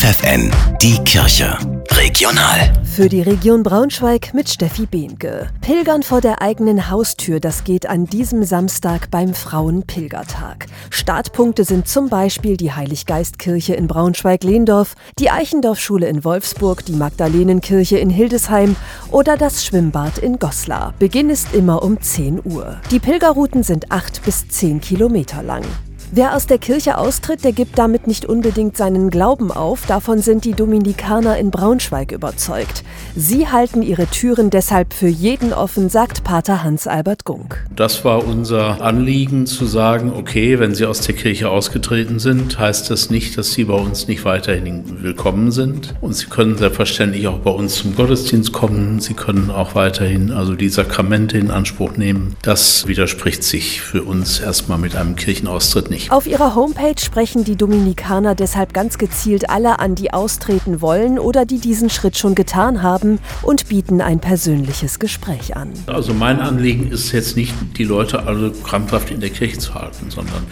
FFN, die Kirche. Regional. Für die Region Braunschweig mit Steffi Behnke. Pilgern vor der eigenen Haustür, das geht an diesem Samstag beim Frauenpilgertag. Startpunkte sind zum Beispiel die Heiliggeistkirche in Braunschweig-Lehndorf, die Eichendorfschule in Wolfsburg, die Magdalenenkirche in Hildesheim oder das Schwimmbad in Goslar. Beginn ist immer um 10 Uhr. Die Pilgerrouten sind 8 bis 10 Kilometer lang. Wer aus der Kirche austritt, der gibt damit nicht unbedingt seinen Glauben auf. Davon sind die Dominikaner in Braunschweig überzeugt. Sie halten ihre Türen deshalb für jeden offen, sagt Pater Hans-Albert Gunk. Das war unser Anliegen zu sagen, okay, wenn Sie aus der Kirche ausgetreten sind, heißt das nicht, dass Sie bei uns nicht weiterhin willkommen sind. Und Sie können selbstverständlich auch bei uns zum Gottesdienst kommen. Sie können auch weiterhin also die Sakramente in Anspruch nehmen. Das widerspricht sich für uns erstmal mit einem Kirchenaustritt nicht nicht. Auf ihrer Homepage sprechen die Dominikaner deshalb ganz gezielt alle an, die austreten wollen oder die diesen Schritt schon getan haben und bieten ein persönliches Gespräch an. Also mein Anliegen ist jetzt nicht, die Leute alle krampfhaft in der Kirche zu halten, sondern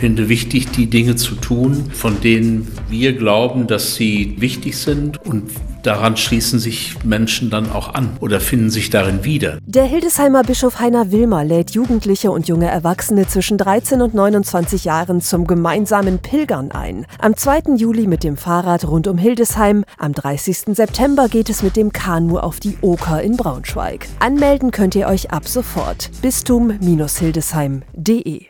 finde wichtig, die Dinge zu tun, von denen wir glauben, dass sie wichtig sind und daran schließen sich Menschen dann auch an oder finden sich darin wieder. Der Hildesheimer Bischof Heiner Wilmer lädt Jugendliche und junge Erwachsene zwischen 13 und 29 Jahren zum gemeinsamen Pilgern ein. Am 2. Juli mit dem Fahrrad rund um Hildesheim, am 30. September geht es mit dem Kanu auf die Oker in Braunschweig. Anmelden könnt ihr euch ab sofort. Bistum-hildesheim.de